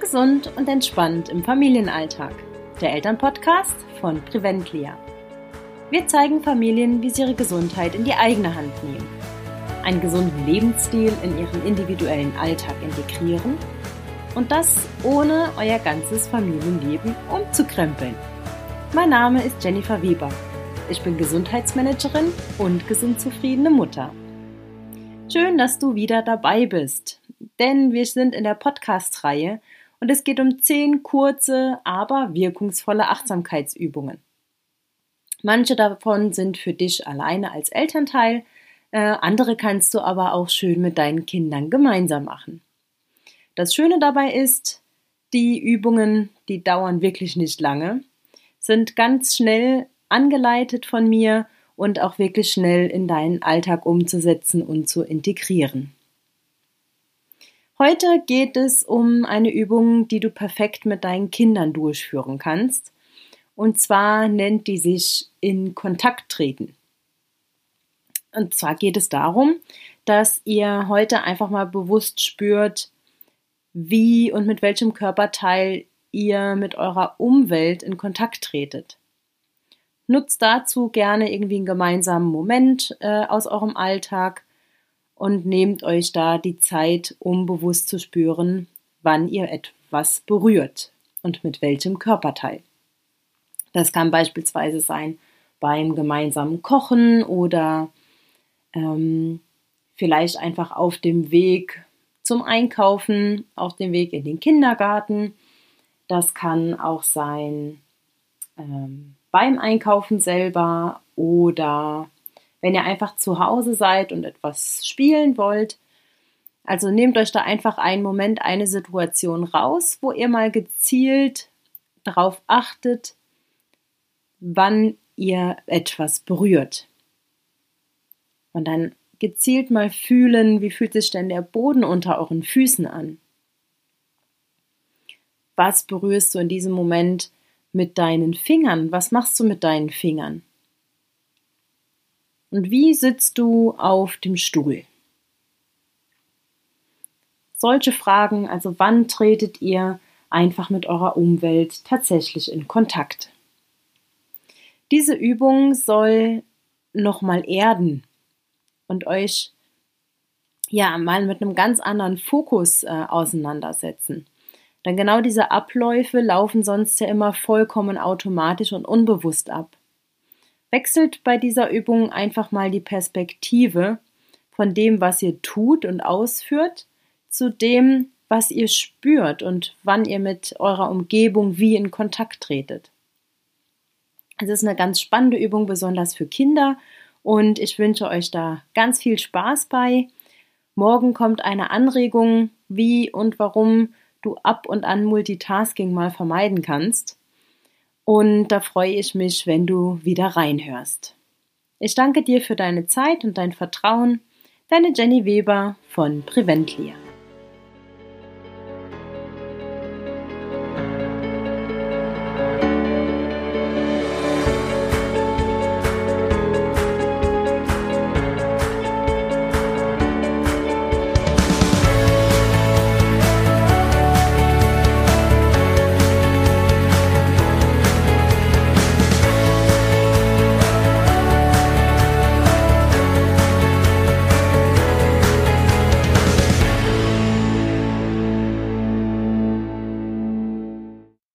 Gesund und entspannt im Familienalltag. Der Elternpodcast von Preventlia. Wir zeigen Familien, wie sie ihre Gesundheit in die eigene Hand nehmen, einen gesunden Lebensstil in ihren individuellen Alltag integrieren und das ohne euer ganzes Familienleben umzukrempeln. Mein Name ist Jennifer Weber. Ich bin Gesundheitsmanagerin und gesund zufriedene Mutter. Schön, dass du wieder dabei bist, denn wir sind in der Podcast-Reihe und es geht um zehn kurze, aber wirkungsvolle Achtsamkeitsübungen. Manche davon sind für dich alleine als Elternteil, äh, andere kannst du aber auch schön mit deinen Kindern gemeinsam machen. Das Schöne dabei ist, die Übungen, die dauern wirklich nicht lange, sind ganz schnell angeleitet von mir und auch wirklich schnell in deinen Alltag umzusetzen und zu integrieren. Heute geht es um eine Übung, die du perfekt mit deinen Kindern durchführen kannst. Und zwar nennt die sich in Kontakt treten. Und zwar geht es darum, dass ihr heute einfach mal bewusst spürt, wie und mit welchem Körperteil ihr mit eurer Umwelt in Kontakt tretet. Nutzt dazu gerne irgendwie einen gemeinsamen Moment äh, aus eurem Alltag und nehmt euch da die Zeit, um bewusst zu spüren, wann ihr etwas berührt und mit welchem Körperteil. Das kann beispielsweise sein beim gemeinsamen Kochen oder ähm, vielleicht einfach auf dem Weg zum Einkaufen, auf dem Weg in den Kindergarten. Das kann auch sein ähm, beim Einkaufen selber oder wenn ihr einfach zu Hause seid und etwas spielen wollt. Also nehmt euch da einfach einen Moment, eine Situation raus, wo ihr mal gezielt darauf achtet, wann ihr etwas berührt. Und dann gezielt mal fühlen, wie fühlt sich denn der Boden unter euren Füßen an? Was berührst du in diesem Moment mit deinen Fingern? Was machst du mit deinen Fingern? Und wie sitzt du auf dem Stuhl? Solche Fragen, also wann tretet ihr einfach mit eurer Umwelt tatsächlich in Kontakt? Diese Übung soll nochmal erden und euch ja mal mit einem ganz anderen Fokus äh, auseinandersetzen. Denn genau diese Abläufe laufen sonst ja immer vollkommen automatisch und unbewusst ab. Wechselt bei dieser Übung einfach mal die Perspektive von dem, was ihr tut und ausführt, zu dem, was ihr spürt und wann ihr mit eurer Umgebung wie in Kontakt tretet. Es ist eine ganz spannende Übung, besonders für Kinder, und ich wünsche euch da ganz viel Spaß bei. Morgen kommt eine Anregung, wie und warum du ab und an Multitasking mal vermeiden kannst. Und da freue ich mich, wenn du wieder reinhörst. Ich danke dir für deine Zeit und dein Vertrauen. Deine Jenny Weber von Preventlia.